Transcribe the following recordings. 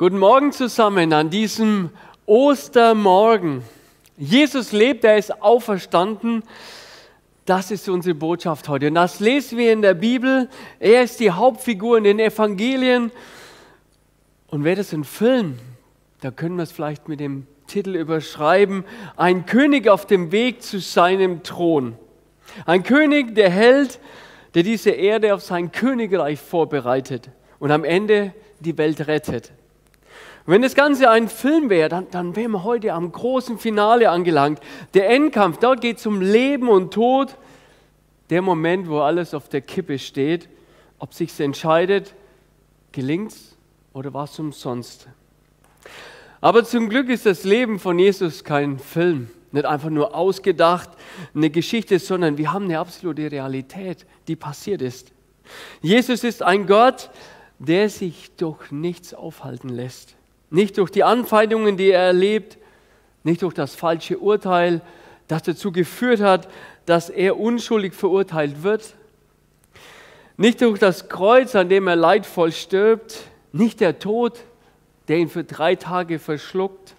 Guten Morgen zusammen an diesem Ostermorgen. Jesus lebt, er ist auferstanden. Das ist unsere Botschaft heute. Und das lesen wir in der Bibel. Er ist die Hauptfigur in den Evangelien. Und wäre das ein Film, da können wir es vielleicht mit dem Titel überschreiben. Ein König auf dem Weg zu seinem Thron. Ein König, der Held, der diese Erde auf sein Königreich vorbereitet und am Ende die Welt rettet. Wenn das Ganze ein Film wäre, dann, dann wären wir heute am großen Finale angelangt. Der Endkampf, dort geht es um Leben und Tod. Der Moment, wo alles auf der Kippe steht, ob sich entscheidet, gelingt es oder war es umsonst. Aber zum Glück ist das Leben von Jesus kein Film, nicht einfach nur ausgedacht, eine Geschichte, sondern wir haben eine absolute Realität, die passiert ist. Jesus ist ein Gott, der sich durch nichts aufhalten lässt. Nicht durch die Anfeindungen, die er erlebt, nicht durch das falsche Urteil, das dazu geführt hat, dass er unschuldig verurteilt wird. Nicht durch das Kreuz, an dem er leidvoll stirbt, nicht der Tod, der ihn für drei Tage verschluckt.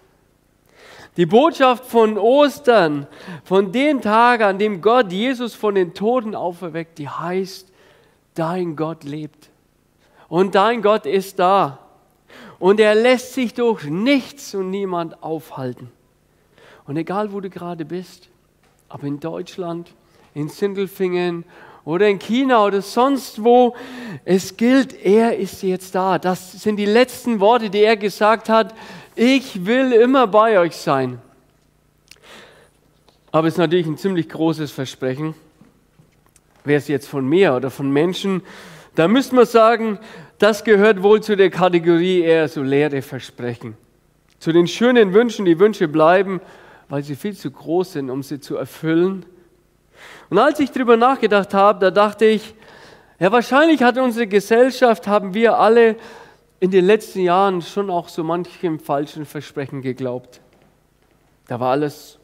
Die Botschaft von Ostern, von dem Tag, an dem Gott Jesus von den Toten auferweckt, die heißt, dein Gott lebt. Und dein Gott ist da und er lässt sich durch nichts und niemand aufhalten. Und egal, wo du gerade bist, ob in Deutschland, in Sindelfingen oder in China oder sonst wo, es gilt, er ist jetzt da. Das sind die letzten Worte, die er gesagt hat. Ich will immer bei euch sein. Aber es ist natürlich ein ziemlich großes Versprechen. Wäre es jetzt von mir oder von Menschen, da müsste man sagen, das gehört wohl zu der Kategorie eher so leere Versprechen. Zu den schönen Wünschen, die Wünsche bleiben, weil sie viel zu groß sind, um sie zu erfüllen. Und als ich darüber nachgedacht habe, da dachte ich, ja, wahrscheinlich hat unsere Gesellschaft, haben wir alle in den letzten Jahren schon auch so manchem falschen Versprechen geglaubt. Da war alles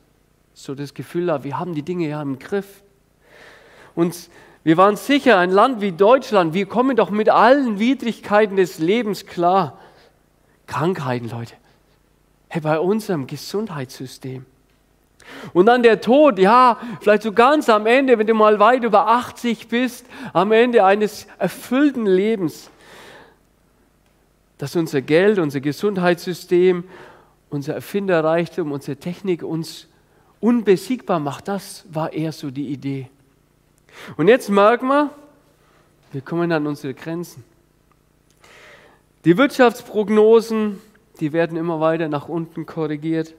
so das Gefühl, wir haben die Dinge ja im Griff. Und wir waren sicher, ein Land wie Deutschland, wir kommen doch mit allen Widrigkeiten des Lebens klar. Krankheiten, Leute. Hey, bei unserem Gesundheitssystem. Und dann der Tod, ja, vielleicht so ganz am Ende, wenn du mal weit über 80 bist, am Ende eines erfüllten Lebens, dass unser Geld, unser Gesundheitssystem, unser Erfinderreichtum, unsere Technik uns unbesiegbar macht, das war eher so die Idee. Und jetzt merken wir, wir kommen an unsere Grenzen. Die Wirtschaftsprognosen, die werden immer weiter nach unten korrigiert.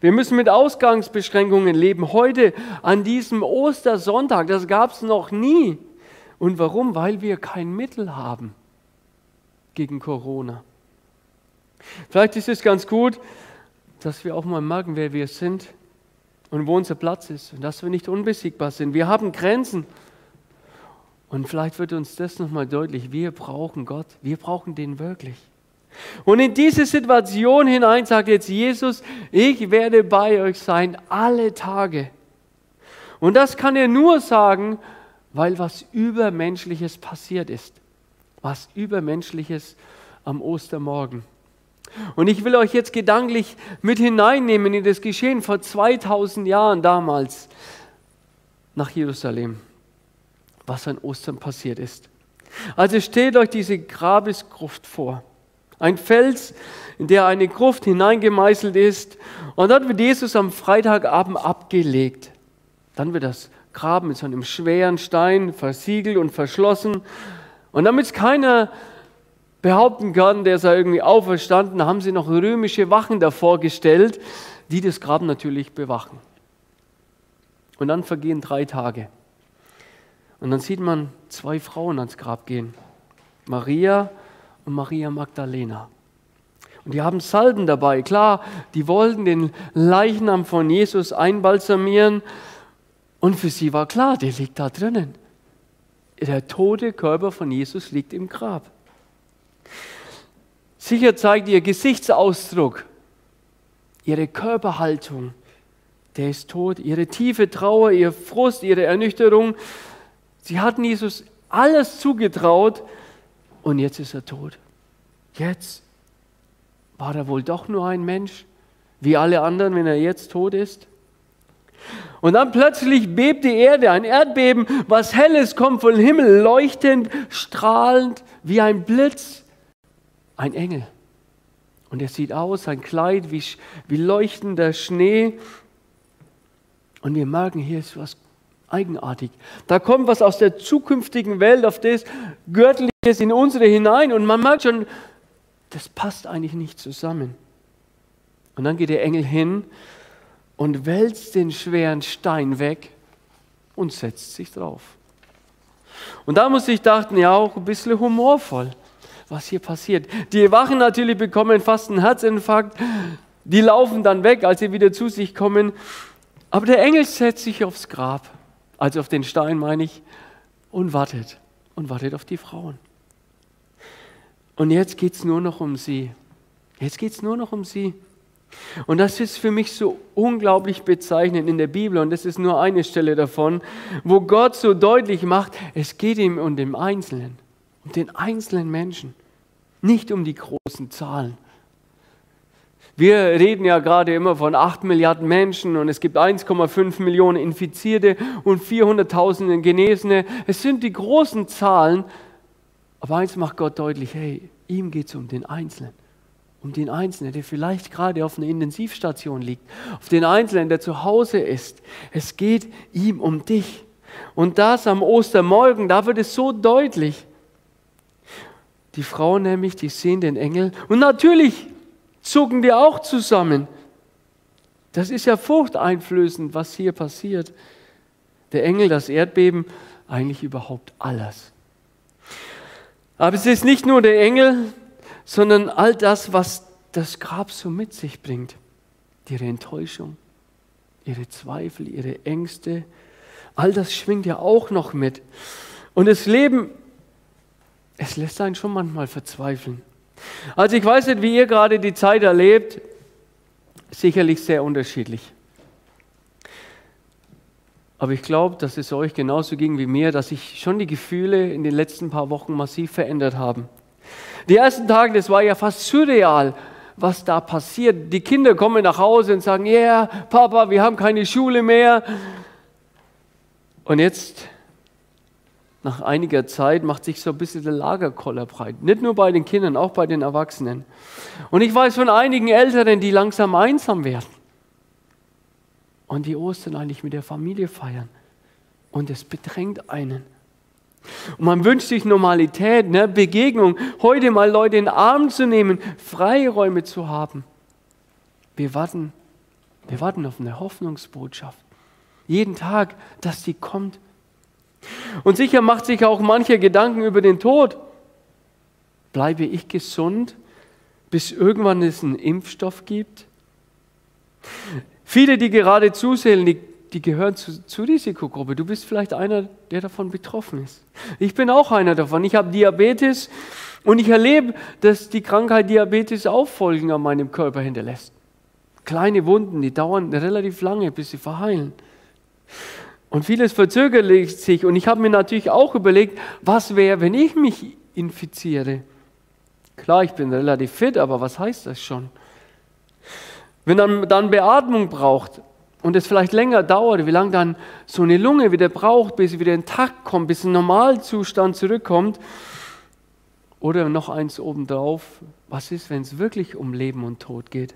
Wir müssen mit Ausgangsbeschränkungen leben. Heute an diesem Ostersonntag, das gab es noch nie. Und warum? Weil wir kein Mittel haben gegen Corona. Vielleicht ist es ganz gut, dass wir auch mal merken, wer wir sind und wo unser Platz ist und dass wir nicht unbesiegbar sind. Wir haben Grenzen. Und vielleicht wird uns das nochmal deutlich. Wir brauchen Gott. Wir brauchen den wirklich. Und in diese Situation hinein sagt jetzt Jesus, ich werde bei euch sein alle Tage. Und das kann er nur sagen, weil was Übermenschliches passiert ist. Was Übermenschliches am Ostermorgen. Und ich will euch jetzt gedanklich mit hineinnehmen in das Geschehen vor 2000 Jahren damals nach Jerusalem, was an Ostern passiert ist. Also steht euch diese Grabesgruft vor. Ein Fels, in der eine Gruft hineingemeißelt ist. Und dort wird Jesus am Freitagabend abgelegt. Dann wird das Graben mit so einem schweren Stein versiegelt und verschlossen. Und damit es keiner behaupten kann, der sei irgendwie auferstanden, haben sie noch römische Wachen davor gestellt, die das Grab natürlich bewachen. Und dann vergehen drei Tage. Und dann sieht man zwei Frauen ans Grab gehen. Maria und Maria Magdalena. Und die haben Salben dabei. Klar, die wollten den Leichnam von Jesus einbalsamieren. Und für sie war klar, der liegt da drinnen. Der tote Körper von Jesus liegt im Grab. Sicher zeigt ihr Gesichtsausdruck, ihre Körperhaltung, der ist tot, ihre tiefe Trauer, ihr Frust, ihre Ernüchterung. Sie hatten Jesus alles zugetraut und jetzt ist er tot. Jetzt War er wohl doch nur ein Mensch, wie alle anderen, wenn er jetzt tot ist? Und dann plötzlich bebt die Erde, ein Erdbeben, was helles kommt vom Himmel, leuchtend, strahlend, wie ein Blitz. Ein Engel. Und er sieht aus, sein Kleid wie, wie leuchtender Schnee. Und wir merken, hier ist was eigenartig. Da kommt was aus der zukünftigen Welt auf das Göttliches in unsere hinein. Und man merkt schon, das passt eigentlich nicht zusammen. Und dann geht der Engel hin und wälzt den schweren Stein weg und setzt sich drauf. Und da muss ich dachten, ja auch ein bisschen humorvoll, was hier passiert. Die Wachen natürlich bekommen fast einen Herzinfarkt, die laufen dann weg, als sie wieder zu sich kommen. Aber der Engel setzt sich aufs Grab, also auf den Stein meine ich, und wartet und wartet auf die Frauen. Und jetzt geht es nur noch um sie. Jetzt geht es nur noch um sie. Und das ist für mich so unglaublich bezeichnend in der Bibel, und das ist nur eine Stelle davon, wo Gott so deutlich macht, es geht ihm um den Einzelnen, um den einzelnen Menschen, nicht um die großen Zahlen. Wir reden ja gerade immer von 8 Milliarden Menschen und es gibt 1,5 Millionen Infizierte und 400.000 Genesene. Es sind die großen Zahlen, aber eins macht Gott deutlich, hey, ihm geht es um den Einzelnen um den Einzelnen, der vielleicht gerade auf einer Intensivstation liegt, auf den Einzelnen, der zu Hause ist. Es geht ihm um dich. Und das am Ostermorgen, da wird es so deutlich. Die Frauen nämlich, die sehen den Engel und natürlich zucken die auch zusammen. Das ist ja furchteinflößend, was hier passiert. Der Engel, das Erdbeben, eigentlich überhaupt alles. Aber es ist nicht nur der Engel, sondern all das, was das Grab so mit sich bringt. Ihre Enttäuschung, ihre Zweifel, ihre Ängste, all das schwingt ja auch noch mit. Und das Leben, es lässt einen schon manchmal verzweifeln. Also ich weiß nicht, wie ihr gerade die Zeit erlebt, sicherlich sehr unterschiedlich. Aber ich glaube, dass es euch genauso ging wie mir, dass sich schon die Gefühle in den letzten paar Wochen massiv verändert haben. Die ersten Tage, das war ja fast surreal, was da passiert. Die Kinder kommen nach Hause und sagen, ja, yeah, Papa, wir haben keine Schule mehr. Und jetzt, nach einiger Zeit, macht sich so ein bisschen der Lagerkoller breit. Nicht nur bei den Kindern, auch bei den Erwachsenen. Und ich weiß von einigen Älteren, die langsam einsam werden. Und die Ostern eigentlich mit der Familie feiern. Und es bedrängt einen. Und man wünscht sich Normalität, ne? Begegnung, heute mal Leute in den Arm zu nehmen, Freiräume zu haben. Wir warten, wir warten auf eine Hoffnungsbotschaft. Jeden Tag, dass die kommt. Und sicher macht sich auch mancher Gedanken über den Tod. Bleibe ich gesund, bis irgendwann es einen Impfstoff gibt? Viele, die gerade zusehen, die die gehören zu, zur Risikogruppe. Du bist vielleicht einer, der davon betroffen ist. Ich bin auch einer davon. Ich habe Diabetes und ich erlebe, dass die Krankheit Diabetes Auffolgen an meinem Körper hinterlässt. Kleine Wunden, die dauern relativ lange, bis sie verheilen. Und vieles verzögert sich. Und ich habe mir natürlich auch überlegt, was wäre, wenn ich mich infiziere? Klar, ich bin relativ fit, aber was heißt das schon? Wenn man dann Beatmung braucht, und es vielleicht länger dauert, wie lange dann so eine Lunge wieder braucht, bis sie wieder in Takt kommt, bis ein Normalzustand zurückkommt. Oder noch eins obendrauf, was ist, wenn es wirklich um Leben und Tod geht?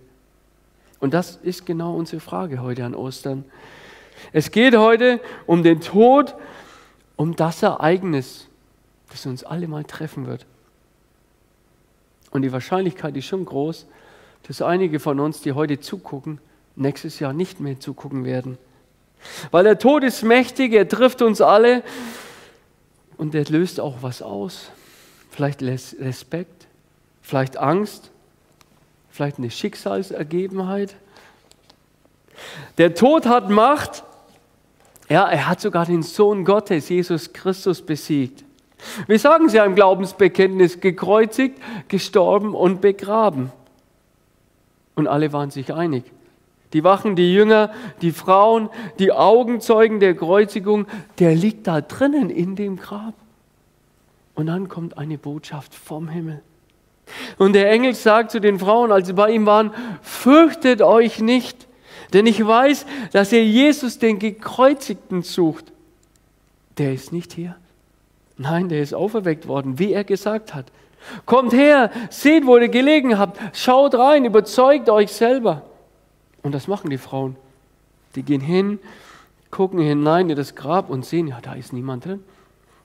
Und das ist genau unsere Frage heute an Ostern. Es geht heute um den Tod, um das Ereignis, das uns alle mal treffen wird. Und die Wahrscheinlichkeit ist schon groß, dass einige von uns, die heute zugucken, nächstes Jahr nicht mehr zugucken werden. Weil der Tod ist mächtig, er trifft uns alle und er löst auch was aus. Vielleicht Respekt, vielleicht Angst, vielleicht eine Schicksalsergebenheit. Der Tod hat Macht. Ja, er hat sogar den Sohn Gottes, Jesus Christus, besiegt. Wir sagen ja im Glaubensbekenntnis, gekreuzigt, gestorben und begraben. Und alle waren sich einig. Die Wachen, die Jünger, die Frauen, die Augenzeugen der Kreuzigung, der liegt da drinnen in dem Grab. Und dann kommt eine Botschaft vom Himmel. Und der Engel sagt zu den Frauen, als sie bei ihm waren, fürchtet euch nicht, denn ich weiß, dass ihr Jesus, den Gekreuzigten, sucht. Der ist nicht hier. Nein, der ist auferweckt worden, wie er gesagt hat. Kommt her, seht, wo ihr gelegen habt, schaut rein, überzeugt euch selber. Und das machen die Frauen. Die gehen hin, gucken hinein in das Grab und sehen, ja, da ist niemand drin.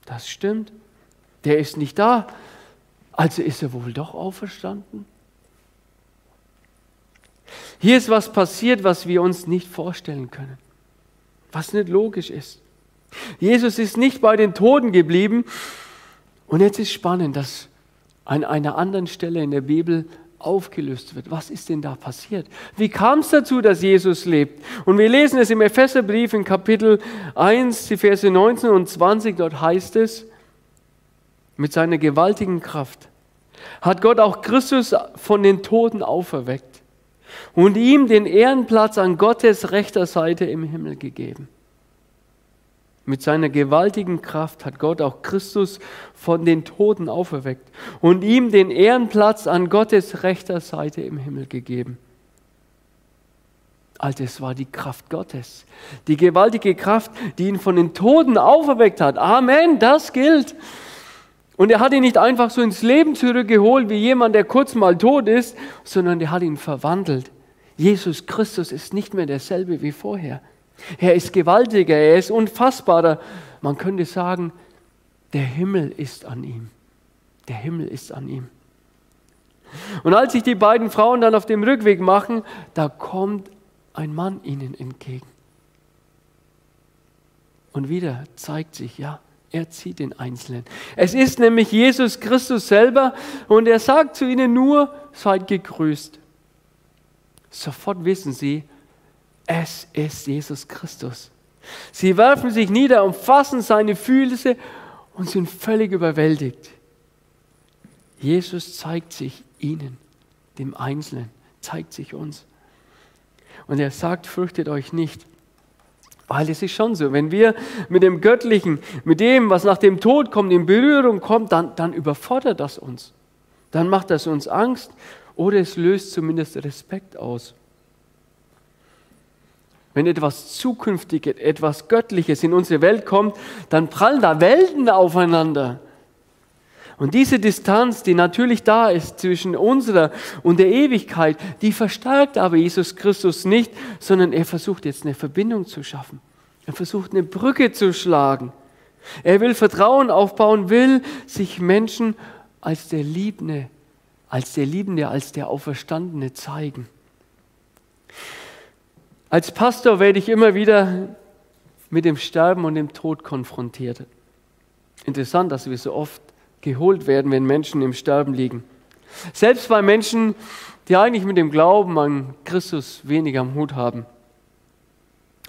Das stimmt. Der ist nicht da. Also ist er wohl doch auferstanden? Hier ist was passiert, was wir uns nicht vorstellen können, was nicht logisch ist. Jesus ist nicht bei den Toten geblieben. Und jetzt ist spannend, dass an einer anderen Stelle in der Bibel aufgelöst wird. Was ist denn da passiert? Wie kam es dazu, dass Jesus lebt? Und wir lesen es im Epheserbrief in Kapitel 1, die Verse 19 und 20. Dort heißt es, mit seiner gewaltigen Kraft hat Gott auch Christus von den Toten auferweckt und ihm den Ehrenplatz an Gottes rechter Seite im Himmel gegeben. Mit seiner gewaltigen Kraft hat Gott auch Christus von den Toten auferweckt und ihm den Ehrenplatz an Gottes rechter Seite im Himmel gegeben. Also es war die Kraft Gottes, die gewaltige Kraft, die ihn von den Toten auferweckt hat. Amen, das gilt. Und er hat ihn nicht einfach so ins Leben zurückgeholt wie jemand, der kurz mal tot ist, sondern er hat ihn verwandelt. Jesus Christus ist nicht mehr derselbe wie vorher. Er ist gewaltiger, er ist unfassbarer. Man könnte sagen, der Himmel ist an ihm. Der Himmel ist an ihm. Und als sich die beiden Frauen dann auf dem Rückweg machen, da kommt ein Mann ihnen entgegen. Und wieder zeigt sich, ja, er zieht den Einzelnen. Es ist nämlich Jesus Christus selber und er sagt zu ihnen nur, seid gegrüßt. Sofort wissen sie, es ist Jesus Christus. Sie werfen sich nieder, umfassen seine Füße und sind völlig überwältigt. Jesus zeigt sich ihnen, dem Einzelnen, zeigt sich uns. Und er sagt, fürchtet euch nicht. Weil es ist schon so, wenn wir mit dem Göttlichen, mit dem, was nach dem Tod kommt, in Berührung kommt, dann, dann überfordert das uns. Dann macht das uns Angst oder es löst zumindest Respekt aus wenn etwas Zukünftiges, etwas Göttliches in unsere Welt kommt, dann prallen da Welten aufeinander. Und diese Distanz, die natürlich da ist zwischen unserer und der Ewigkeit, die verstärkt aber Jesus Christus nicht, sondern er versucht jetzt eine Verbindung zu schaffen. Er versucht eine Brücke zu schlagen. Er will Vertrauen aufbauen, will sich Menschen als der Liebende, als der Liebende, als der Auferstandene zeigen. Als Pastor werde ich immer wieder mit dem Sterben und dem Tod konfrontiert. Interessant, dass wir so oft geholt werden, wenn Menschen im Sterben liegen. Selbst bei Menschen, die eigentlich mit dem Glauben an Christus wenig am Hut haben.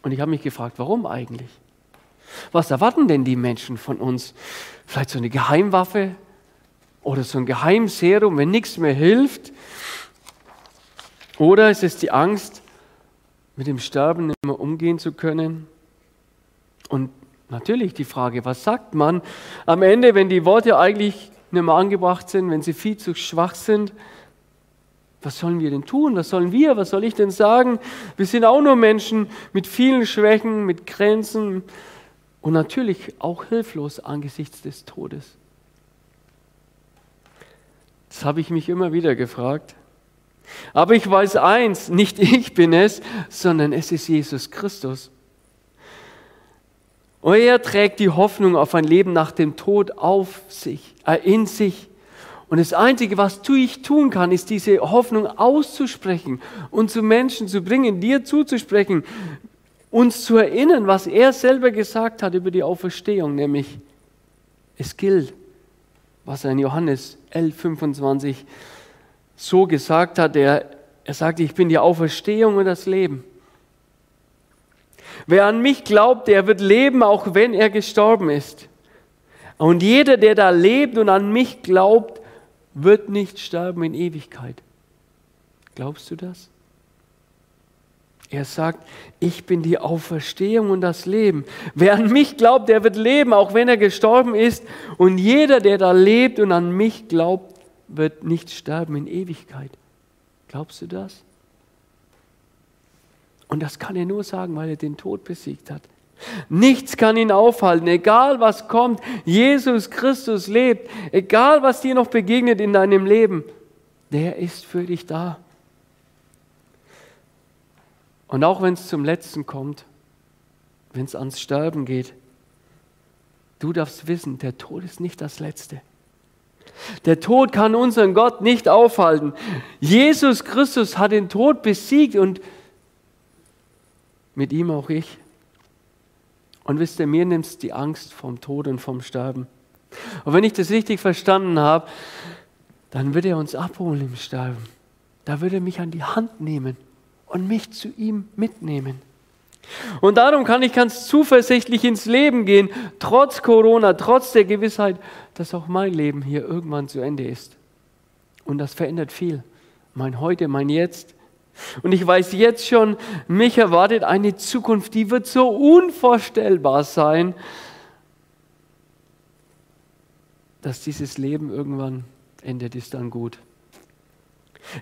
Und ich habe mich gefragt, warum eigentlich? Was erwarten denn die Menschen von uns? Vielleicht so eine Geheimwaffe oder so ein Geheimserum, wenn nichts mehr hilft? Oder ist es die Angst, mit dem Sterben nicht mehr umgehen zu können. Und natürlich die Frage, was sagt man am Ende, wenn die Worte eigentlich nicht mehr angebracht sind, wenn sie viel zu schwach sind? Was sollen wir denn tun? Was sollen wir? Was soll ich denn sagen? Wir sind auch nur Menschen mit vielen Schwächen, mit Grenzen und natürlich auch hilflos angesichts des Todes. Das habe ich mich immer wieder gefragt. Aber ich weiß eins, nicht ich bin es, sondern es ist Jesus Christus. Und er trägt die Hoffnung auf ein Leben nach dem Tod auf sich, äh, in sich. Und das Einzige, was ich tun kann, ist diese Hoffnung auszusprechen und zu Menschen zu bringen, dir zuzusprechen, uns zu erinnern, was er selber gesagt hat über die Auferstehung, nämlich es gilt, was er in Johannes 11, 25 so gesagt hat. Er, er sagte, ich bin die Auferstehung und das Leben. Wer an mich glaubt, der wird leben, auch wenn er gestorben ist. Und jeder, der da lebt und an mich glaubt, wird nicht sterben in Ewigkeit. Glaubst du das? Er sagt, ich bin die Auferstehung und das Leben. Wer an mich glaubt, der wird leben, auch wenn er gestorben ist. Und jeder, der da lebt und an mich glaubt, wird nicht sterben in Ewigkeit. Glaubst du das? Und das kann er nur sagen, weil er den Tod besiegt hat. Nichts kann ihn aufhalten, egal was kommt. Jesus Christus lebt, egal was dir noch begegnet in deinem Leben, der ist für dich da. Und auch wenn es zum Letzten kommt, wenn es ans Sterben geht, du darfst wissen, der Tod ist nicht das Letzte. Der Tod kann unseren Gott nicht aufhalten. Jesus Christus hat den Tod besiegt und mit ihm auch ich. Und wisst ihr, mir nimmt es die Angst vom Tod und vom Sterben. Und wenn ich das richtig verstanden habe, dann wird er uns abholen im Sterben. Da wird er mich an die Hand nehmen und mich zu ihm mitnehmen. Und darum kann ich ganz zuversichtlich ins Leben gehen, trotz Corona, trotz der Gewissheit, dass auch mein Leben hier irgendwann zu Ende ist. Und das verändert viel. Mein Heute, mein Jetzt. Und ich weiß jetzt schon, mich erwartet eine Zukunft, die wird so unvorstellbar sein, dass dieses Leben irgendwann endet, ist dann gut.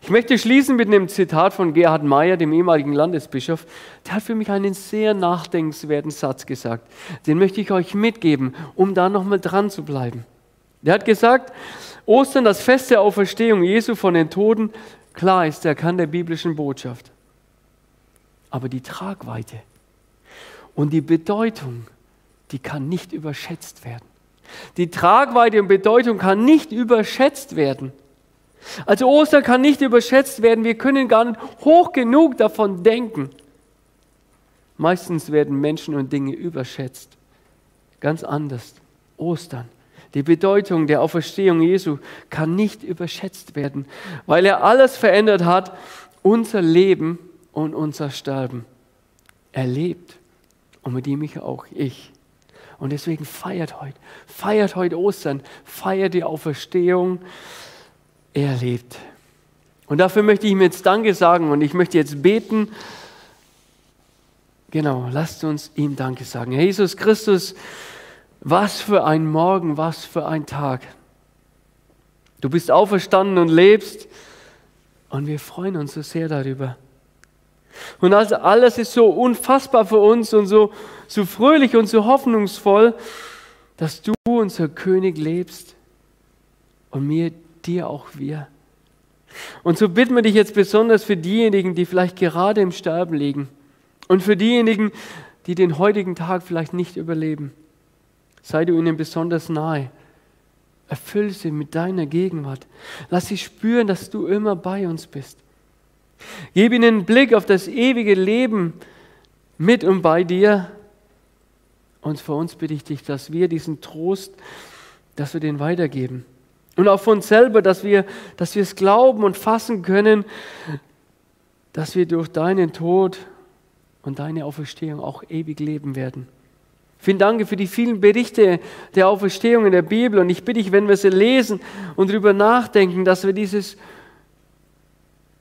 Ich möchte schließen mit einem Zitat von Gerhard Meyer, dem ehemaligen Landesbischof. Der hat für mich einen sehr nachdenkenswerten Satz gesagt. Den möchte ich euch mitgeben, um da nochmal dran zu bleiben. Der hat gesagt, Ostern, das Fest der Auferstehung Jesu von den Toden, klar ist der Kern der biblischen Botschaft. Aber die Tragweite und die Bedeutung, die kann nicht überschätzt werden. Die Tragweite und Bedeutung kann nicht überschätzt werden. Also Ostern kann nicht überschätzt werden. Wir können gar nicht hoch genug davon denken. Meistens werden Menschen und Dinge überschätzt. Ganz anders. Ostern. Die Bedeutung der Auferstehung Jesu kann nicht überschätzt werden, weil er alles verändert hat, unser Leben und unser Sterben. Er lebt und mit ihm auch ich. Und deswegen feiert heute, feiert heute Ostern, feiert die Auferstehung er lebt. Und dafür möchte ich ihm jetzt Danke sagen und ich möchte jetzt beten. Genau, lasst uns ihm Danke sagen. Herr Jesus Christus, was für ein Morgen, was für ein Tag. Du bist auferstanden und lebst und wir freuen uns so sehr darüber. Und also alles ist so unfassbar für uns und so, so fröhlich und so hoffnungsvoll, dass du, unser König, lebst und mir dir auch wir. Und so bitten wir dich jetzt besonders für diejenigen, die vielleicht gerade im Sterben liegen und für diejenigen, die den heutigen Tag vielleicht nicht überleben. Sei du ihnen besonders nahe. Erfüll sie mit deiner Gegenwart. Lass sie spüren, dass du immer bei uns bist. Gib ihnen einen Blick auf das ewige Leben mit und bei dir. Und für uns bitte ich dich, dass wir diesen Trost, dass wir den weitergeben. Und auch von uns selber, dass wir, dass wir es glauben und fassen können, dass wir durch deinen Tod und deine Auferstehung auch ewig leben werden. Vielen Dank für die vielen Berichte der Auferstehung in der Bibel. Und ich bitte dich, wenn wir sie lesen und darüber nachdenken, dass wir dieses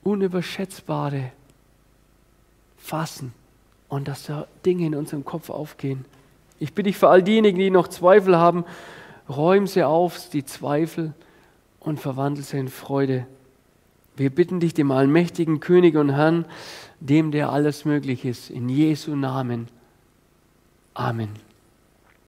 Unüberschätzbare fassen und dass da Dinge in unserem Kopf aufgehen. Ich bitte dich für all diejenigen, die noch Zweifel haben, räum sie auf, die Zweifel und verwandle sie in Freude. Wir bitten dich, dem allmächtigen König und Herrn, dem der alles möglich ist, in Jesu Namen. Amen.